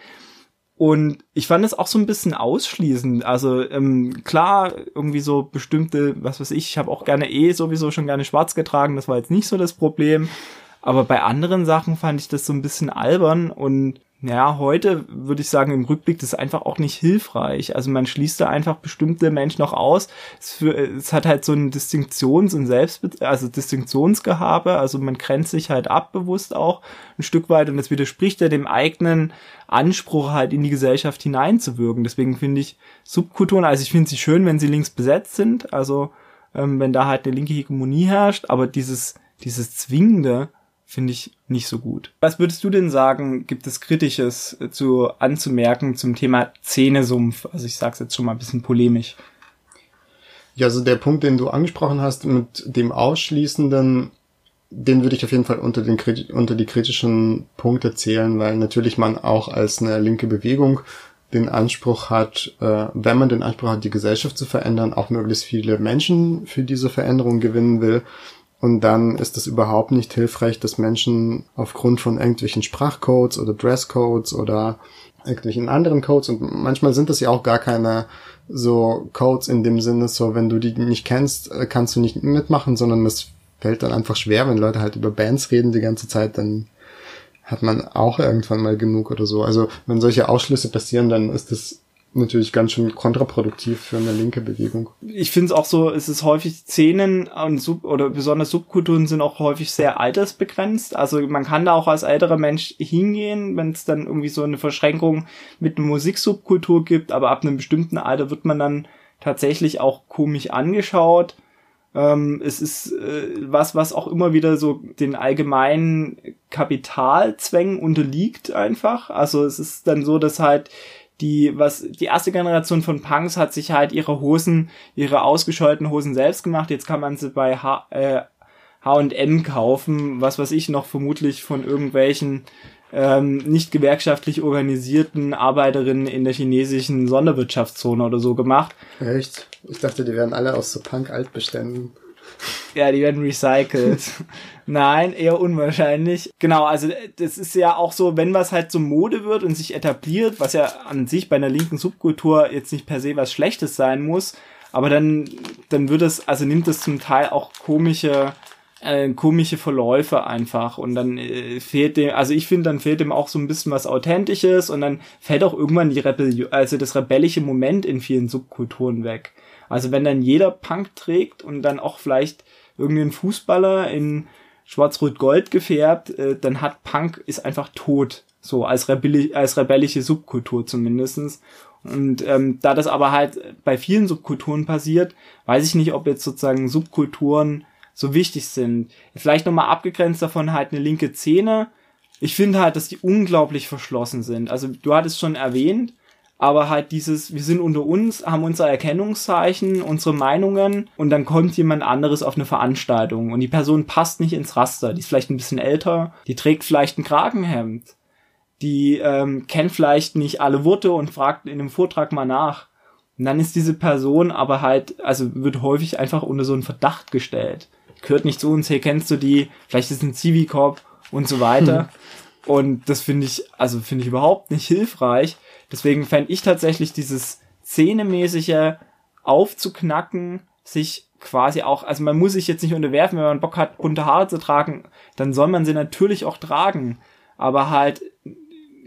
Und ich fand es auch so ein bisschen ausschließend. Also ähm, klar, irgendwie so bestimmte, was weiß ich, ich habe auch gerne eh sowieso schon gerne schwarz getragen, das war jetzt nicht so das Problem. Aber bei anderen Sachen fand ich das so ein bisschen albern und ja, heute würde ich sagen, im Rückblick, das ist einfach auch nicht hilfreich. Also man schließt da einfach bestimmte Menschen noch aus. Es, für, es hat halt so ein Distinktions- und Selbst, also Distinktionsgehabe. Also man grenzt sich halt ab bewusst auch ein Stück weit und das widerspricht ja dem eigenen Anspruch halt in die Gesellschaft hineinzuwirken. Deswegen finde ich Subkulturen, also ich finde sie schön, wenn sie links besetzt sind. Also ähm, wenn da halt eine linke Hegemonie herrscht, aber dieses, dieses Zwingende, finde ich nicht so gut. Was würdest du denn sagen, gibt es Kritisches äh, zu anzumerken zum Thema Zähnesumpf? Also ich sage es jetzt schon mal ein bisschen polemisch. Ja, also der Punkt, den du angesprochen hast mit dem Ausschließenden, den würde ich auf jeden Fall unter, den, unter die kritischen Punkte zählen, weil natürlich man auch als eine linke Bewegung den Anspruch hat, äh, wenn man den Anspruch hat, die Gesellschaft zu verändern, auch möglichst viele Menschen für diese Veränderung gewinnen will, und dann ist es überhaupt nicht hilfreich, dass Menschen aufgrund von irgendwelchen Sprachcodes oder Dresscodes oder irgendwelchen anderen Codes und manchmal sind das ja auch gar keine so Codes in dem Sinne, so wenn du die nicht kennst, äh, kannst du nicht mitmachen, sondern es fällt dann einfach schwer, wenn Leute halt über Bands reden die ganze Zeit, dann hat man auch irgendwann mal genug oder so. Also wenn solche Ausschlüsse passieren, dann ist das natürlich ganz schön kontraproduktiv für eine linke Bewegung. Ich finde es auch so, es ist häufig Szenen und Sub oder besonders Subkulturen sind auch häufig sehr altersbegrenzt. Also man kann da auch als älterer Mensch hingehen, wenn es dann irgendwie so eine Verschränkung mit einer Musiksubkultur gibt, aber ab einem bestimmten Alter wird man dann tatsächlich auch komisch angeschaut. Ähm, es ist äh, was, was auch immer wieder so den allgemeinen Kapitalzwängen unterliegt einfach. Also es ist dann so, dass halt die, was, die erste Generation von Punks hat sich halt ihre Hosen, ihre ausgescheuerten Hosen selbst gemacht. Jetzt kann man sie bei H, äh, H&M kaufen, was weiß ich noch vermutlich von irgendwelchen ähm, nicht gewerkschaftlich organisierten Arbeiterinnen in der chinesischen Sonderwirtschaftszone oder so gemacht. Echt? Ich dachte, die werden alle aus so Punk-Altbeständen. Ja, die werden recycelt. Nein, eher unwahrscheinlich. Genau, also das ist ja auch so, wenn was halt so Mode wird und sich etabliert, was ja an sich bei einer linken Subkultur jetzt nicht per se was Schlechtes sein muss, aber dann, dann wird es, also nimmt es zum Teil auch komische, äh, komische Verläufe einfach und dann äh, fehlt dem, also ich finde, dann fehlt dem auch so ein bisschen was Authentisches und dann fällt auch irgendwann die Rebellion, also das rebellische Moment in vielen Subkulturen weg. Also wenn dann jeder Punk trägt und dann auch vielleicht irgendein Fußballer in schwarz-rot-gold gefärbt, äh, dann hat Punk ist einfach tot. So als, rebelli als rebellische Subkultur zumindestens. Und ähm, da das aber halt bei vielen Subkulturen passiert, weiß ich nicht, ob jetzt sozusagen Subkulturen so wichtig sind. Vielleicht nochmal abgegrenzt davon halt eine linke Szene. Ich finde halt, dass die unglaublich verschlossen sind. Also du hattest schon erwähnt, aber halt dieses, wir sind unter uns, haben unser Erkennungszeichen, unsere Meinungen und dann kommt jemand anderes auf eine Veranstaltung und die Person passt nicht ins Raster, die ist vielleicht ein bisschen älter, die trägt vielleicht ein Kragenhemd, die ähm, kennt vielleicht nicht alle Worte und fragt in einem Vortrag mal nach. Und dann ist diese Person aber halt, also wird häufig einfach unter so einen Verdacht gestellt. Gehört nicht zu uns, hey, kennst du die? Vielleicht ist ein Civicorp und so weiter. Hm. Und das finde ich, also finde ich überhaupt nicht hilfreich. Deswegen fände ich tatsächlich dieses Szenemäßige aufzuknacken, sich quasi auch, also man muss sich jetzt nicht unterwerfen, wenn man Bock hat, bunte Haare zu tragen, dann soll man sie natürlich auch tragen. Aber halt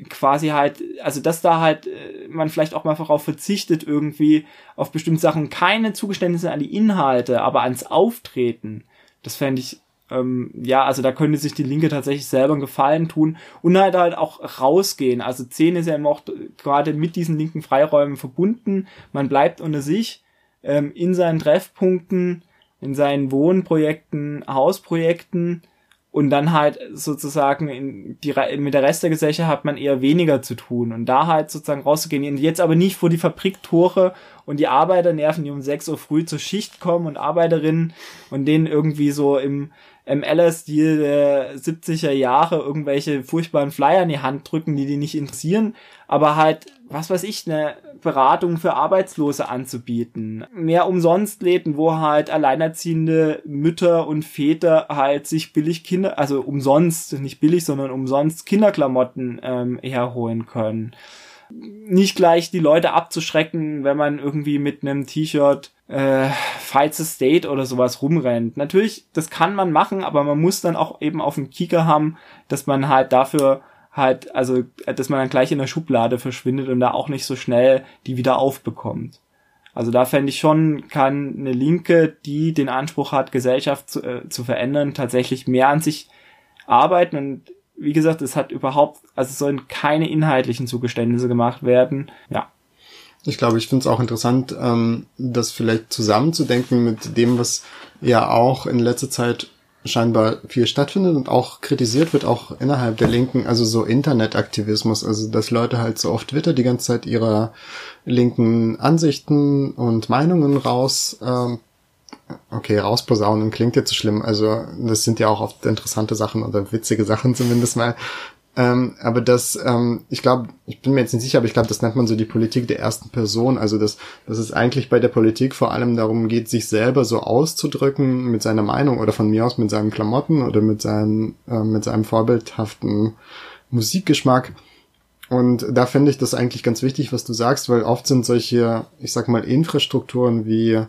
quasi halt, also dass da halt äh, man vielleicht auch mal darauf verzichtet, irgendwie auf bestimmte Sachen keine Zugeständnisse an die Inhalte, aber ans Auftreten, das fände ich ähm, ja, also da könnte sich die Linke tatsächlich selber einen Gefallen tun und halt halt auch rausgehen. Also 10 ist ja immer auch gerade mit diesen linken Freiräumen verbunden. Man bleibt unter sich ähm, in seinen Treffpunkten, in seinen Wohnprojekten, Hausprojekten und dann halt sozusagen in die, mit der Rest der Gesellschaft hat man eher weniger zu tun und da halt sozusagen rauszugehen jetzt aber nicht vor die Fabriktore und die Arbeiter nerven, die um 6 Uhr früh zur Schicht kommen und Arbeiterinnen und denen irgendwie so im MLer-Stil der 70er Jahre irgendwelche furchtbaren Flyer in die Hand drücken, die die nicht interessieren, aber halt, was weiß ich, eine Beratung für Arbeitslose anzubieten. Mehr umsonst Läden, wo halt alleinerziehende Mütter und Väter halt sich billig Kinder, also umsonst, nicht billig, sondern umsonst Kinderklamotten ähm, herholen können nicht gleich die Leute abzuschrecken, wenn man irgendwie mit einem T-Shirt äh, Fights the State oder sowas rumrennt. Natürlich, das kann man machen, aber man muss dann auch eben auf dem Kieker haben, dass man halt dafür halt, also, dass man dann gleich in der Schublade verschwindet und da auch nicht so schnell die wieder aufbekommt. Also da fände ich schon, kann eine Linke, die den Anspruch hat, Gesellschaft zu, äh, zu verändern, tatsächlich mehr an sich arbeiten und wie gesagt, es hat überhaupt, also es sollen keine inhaltlichen Zugeständnisse gemacht werden. Ja. Ich glaube, ich finde es auch interessant, ähm, das vielleicht zusammenzudenken mit dem, was ja auch in letzter Zeit scheinbar viel stattfindet und auch kritisiert wird, auch innerhalb der Linken, also so Internetaktivismus, also dass Leute halt so auf Twitter die ganze Zeit ihre linken Ansichten und Meinungen raus ähm, okay, rausposaunen klingt jetzt so schlimm. Also das sind ja auch oft interessante Sachen oder witzige Sachen zumindest mal. Ähm, aber das, ähm, ich glaube, ich bin mir jetzt nicht sicher, aber ich glaube, das nennt man so die Politik der ersten Person. Also dass, dass es eigentlich bei der Politik vor allem darum geht, sich selber so auszudrücken mit seiner Meinung oder von mir aus mit seinen Klamotten oder mit seinem, äh, mit seinem vorbildhaften Musikgeschmack. Und da finde ich das eigentlich ganz wichtig, was du sagst, weil oft sind solche, ich sag mal, Infrastrukturen wie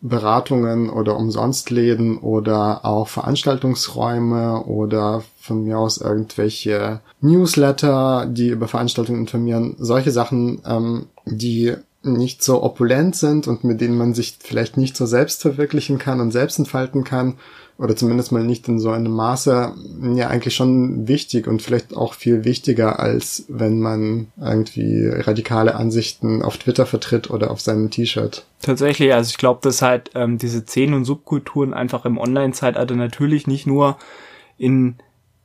Beratungen oder Umsonstläden oder auch Veranstaltungsräume oder von mir aus irgendwelche Newsletter, die über Veranstaltungen informieren, solche Sachen, ähm, die nicht so opulent sind und mit denen man sich vielleicht nicht so selbst verwirklichen kann und selbst entfalten kann, oder zumindest mal nicht in so einem Maße, ja eigentlich schon wichtig und vielleicht auch viel wichtiger, als wenn man irgendwie radikale Ansichten auf Twitter vertritt oder auf seinem T-Shirt. Tatsächlich, also ich glaube, dass halt ähm, diese Szenen und Subkulturen einfach im Online-Zeitalter natürlich nicht nur in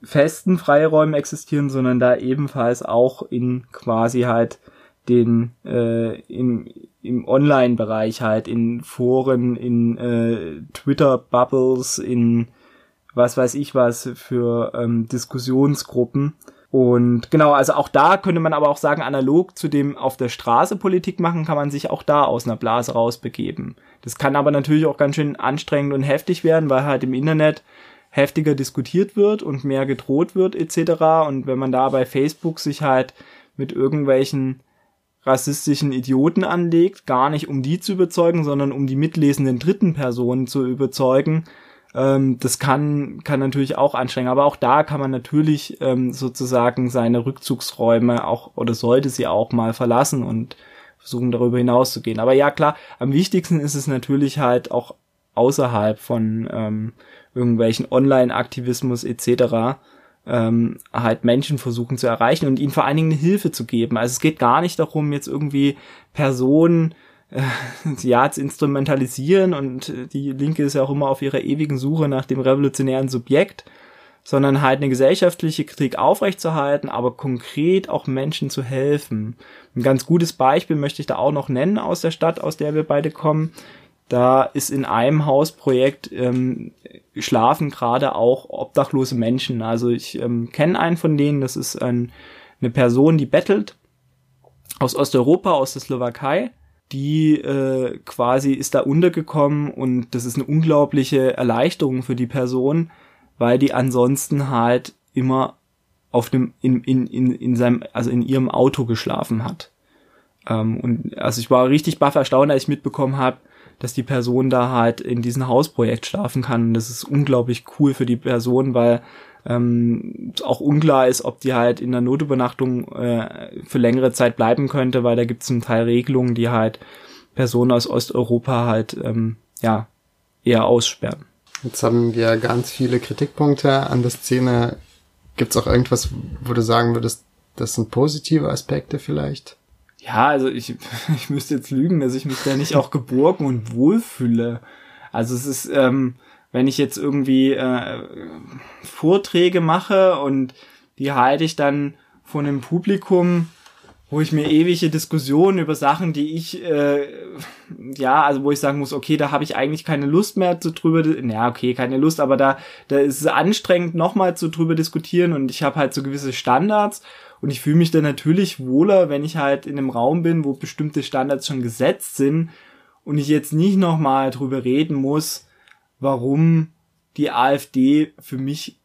festen Freiräumen existieren, sondern da ebenfalls auch in quasi halt den äh, im, im Online-Bereich halt, in Foren, in äh, Twitter-Bubbles, in was weiß ich was für ähm, Diskussionsgruppen. Und genau, also auch da könnte man aber auch sagen, analog zu dem auf der Straße Politik machen, kann man sich auch da aus einer Blase rausbegeben. Das kann aber natürlich auch ganz schön anstrengend und heftig werden, weil halt im Internet heftiger diskutiert wird und mehr gedroht wird etc. Und wenn man da bei Facebook sich halt mit irgendwelchen rassistischen Idioten anlegt, gar nicht um die zu überzeugen, sondern um die mitlesenden dritten Personen zu überzeugen. Ähm, das kann, kann natürlich auch anstrengen, aber auch da kann man natürlich ähm, sozusagen seine Rückzugsräume auch oder sollte sie auch mal verlassen und versuchen darüber hinaus zu gehen. Aber ja, klar, am wichtigsten ist es natürlich halt auch außerhalb von ähm, irgendwelchen Online-Aktivismus etc ähm, halt Menschen versuchen zu erreichen und ihnen vor allen Dingen eine Hilfe zu geben. Also es geht gar nicht darum, jetzt irgendwie Personen äh, ja zu instrumentalisieren und die Linke ist ja auch immer auf ihrer ewigen Suche nach dem revolutionären Subjekt, sondern halt eine gesellschaftliche Kritik aufrechtzuerhalten, aber konkret auch Menschen zu helfen. Ein ganz gutes Beispiel möchte ich da auch noch nennen aus der Stadt, aus der wir beide kommen. Da ist in einem Hausprojekt ähm, schlafen gerade auch obdachlose Menschen. Also ich ähm, kenne einen von denen, das ist ein, eine Person, die bettelt aus Osteuropa, aus der Slowakei. Die äh, quasi ist da untergekommen und das ist eine unglaubliche Erleichterung für die Person, weil die ansonsten halt immer auf dem in, in, in, in seinem also in ihrem Auto geschlafen hat. Ähm, und also ich war richtig baff erstaunt, als ich mitbekommen habe, dass die Person da halt in diesem Hausprojekt schlafen kann. Und das ist unglaublich cool für die Person, weil ähm, auch unklar ist, ob die halt in der Notübernachtung äh, für längere Zeit bleiben könnte, weil da gibt es zum Teil Regelungen, die halt Personen aus Osteuropa halt ähm, ja eher aussperren. Jetzt haben wir ganz viele Kritikpunkte an der Szene. Gibt es auch irgendwas, wo du sagen würdest, das sind positive Aspekte vielleicht? Ja, also ich, ich müsste jetzt lügen, dass ich mich da nicht auch geborgen und wohlfühle. Also es ist, ähm, wenn ich jetzt irgendwie äh, Vorträge mache und die halte ich dann von einem Publikum, wo ich mir ewige Diskussionen über Sachen, die ich, äh, ja, also wo ich sagen muss, okay, da habe ich eigentlich keine Lust mehr zu drüber, ja, okay, keine Lust, aber da, da ist es anstrengend, nochmal zu drüber diskutieren und ich habe halt so gewisse Standards und ich fühle mich dann natürlich wohler, wenn ich halt in einem Raum bin, wo bestimmte Standards schon gesetzt sind und ich jetzt nicht nochmal drüber reden muss, warum die AfD für mich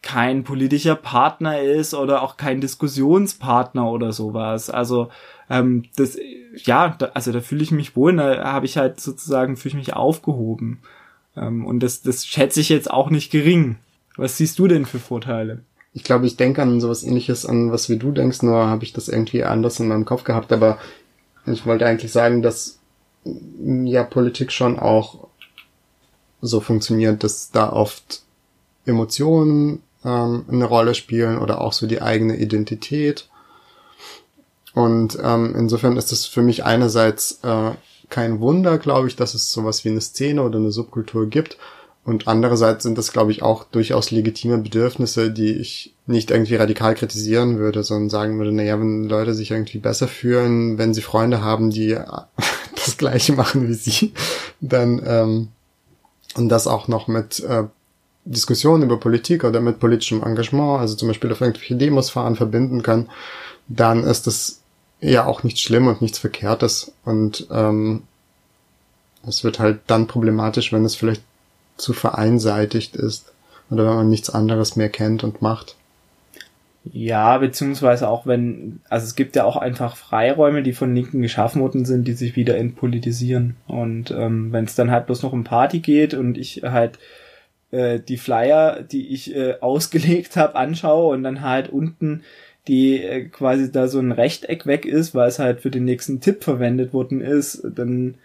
kein politischer Partner ist oder auch kein Diskussionspartner oder sowas. Also ähm, das, ja, da, also da fühle ich mich wohl, da habe ich halt sozusagen fühle ich mich aufgehoben. Ähm, und das, das schätze ich jetzt auch nicht gering. Was siehst du denn für Vorteile? Ich glaube, ich denke an sowas ähnliches, an was wie du denkst, nur habe ich das irgendwie anders in meinem Kopf gehabt. Aber ich wollte eigentlich sagen, dass ja Politik schon auch so funktioniert, dass da oft Emotionen ähm, eine Rolle spielen oder auch so die eigene Identität. Und ähm, insofern ist es für mich einerseits äh, kein Wunder, glaube ich, dass es sowas wie eine Szene oder eine Subkultur gibt. Und andererseits sind das, glaube ich, auch durchaus legitime Bedürfnisse, die ich nicht irgendwie radikal kritisieren würde, sondern sagen würde, naja, wenn Leute sich irgendwie besser fühlen, wenn sie Freunde haben, die das Gleiche machen wie sie, dann ähm, und das auch noch mit äh, Diskussionen über Politik oder mit politischem Engagement, also zum Beispiel auf irgendwelche Demos fahren, verbinden kann, dann ist das ja auch nichts schlimm und nichts Verkehrtes. Und ähm, es wird halt dann problematisch, wenn es vielleicht zu vereinseitigt ist oder wenn man nichts anderes mehr kennt und macht. Ja, beziehungsweise auch wenn, also es gibt ja auch einfach Freiräume, die von Linken geschaffen worden sind, die sich wieder entpolitisieren. Und ähm, wenn es dann halt bloß noch um Party geht und ich halt äh, die Flyer, die ich äh, ausgelegt habe, anschaue und dann halt unten die äh, quasi da so ein Rechteck weg ist, weil es halt für den nächsten Tipp verwendet worden ist, dann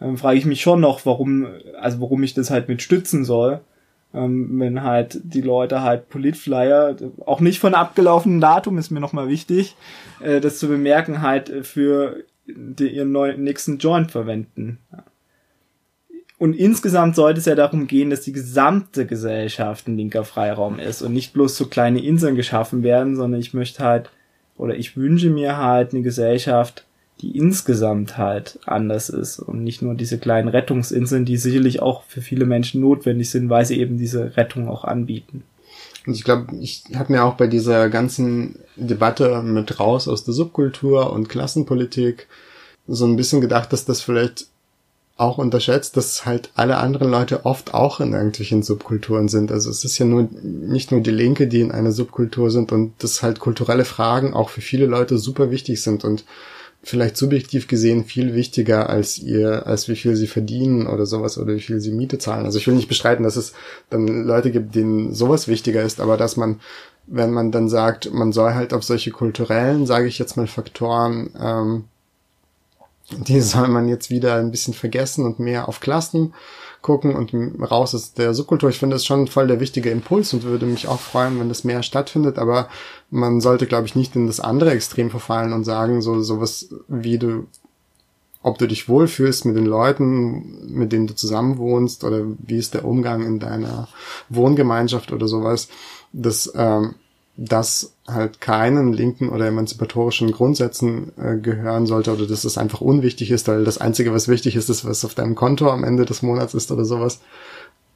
ähm, frage ich mich schon noch, warum, also warum ich das halt mit stützen soll. Ähm, wenn halt die Leute halt Politflyer, auch nicht von abgelaufenem Datum, ist mir nochmal wichtig, äh, das zu bemerken, halt für die, ihren neuen, nächsten Joint verwenden. Und insgesamt sollte es ja darum gehen, dass die gesamte Gesellschaft ein linker Freiraum ist und nicht bloß so kleine Inseln geschaffen werden, sondern ich möchte halt, oder ich wünsche mir halt eine Gesellschaft, die insgesamt halt anders ist und nicht nur diese kleinen Rettungsinseln, die sicherlich auch für viele Menschen notwendig sind, weil sie eben diese Rettung auch anbieten. Und ich glaube, ich habe mir auch bei dieser ganzen Debatte mit raus aus der Subkultur und Klassenpolitik so ein bisschen gedacht, dass das vielleicht auch unterschätzt, dass halt alle anderen Leute oft auch in irgendwelchen Subkulturen sind. Also es ist ja nur nicht nur die Linke, die in einer Subkultur sind und dass halt kulturelle Fragen auch für viele Leute super wichtig sind und vielleicht subjektiv gesehen viel wichtiger als ihr, als wie viel sie verdienen oder sowas oder wie viel sie Miete zahlen. Also ich will nicht bestreiten, dass es dann Leute gibt, denen sowas wichtiger ist, aber dass man, wenn man dann sagt, man soll halt auf solche kulturellen, sage ich jetzt mal, Faktoren ähm, die soll man jetzt wieder ein bisschen vergessen und mehr auf Klassen gucken und raus aus der Subkultur. Ich finde das schon voll der wichtige Impuls und würde mich auch freuen, wenn das mehr stattfindet, aber man sollte, glaube ich, nicht in das andere Extrem verfallen und sagen, so sowas wie du, ob du dich wohlfühlst mit den Leuten, mit denen du zusammenwohnst oder wie ist der Umgang in deiner Wohngemeinschaft oder sowas. Das ähm, das halt keinen linken oder emanzipatorischen Grundsätzen äh, gehören sollte oder dass es einfach unwichtig ist, weil das Einzige, was wichtig ist, ist, was auf deinem Konto am Ende des Monats ist oder sowas.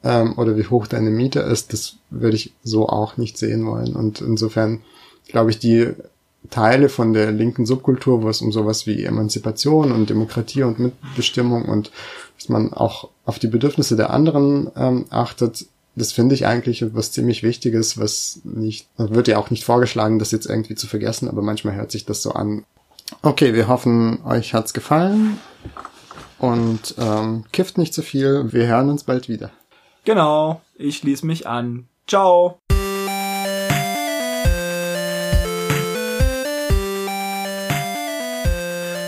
Ähm, oder wie hoch deine Miete ist, das würde ich so auch nicht sehen wollen. Und insofern glaube ich, die Teile von der linken Subkultur, wo es um sowas wie Emanzipation und Demokratie und Mitbestimmung und dass man auch auf die Bedürfnisse der anderen ähm, achtet, das finde ich eigentlich etwas ziemlich Wichtiges, was nicht, wird ja auch nicht vorgeschlagen, das jetzt irgendwie zu vergessen, aber manchmal hört sich das so an. Okay, wir hoffen, euch hat's gefallen und ähm, kifft nicht zu so viel. Wir hören uns bald wieder. Genau, ich schließe mich an. Ciao.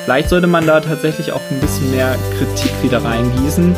Vielleicht sollte man da tatsächlich auch ein bisschen mehr Kritik wieder reingießen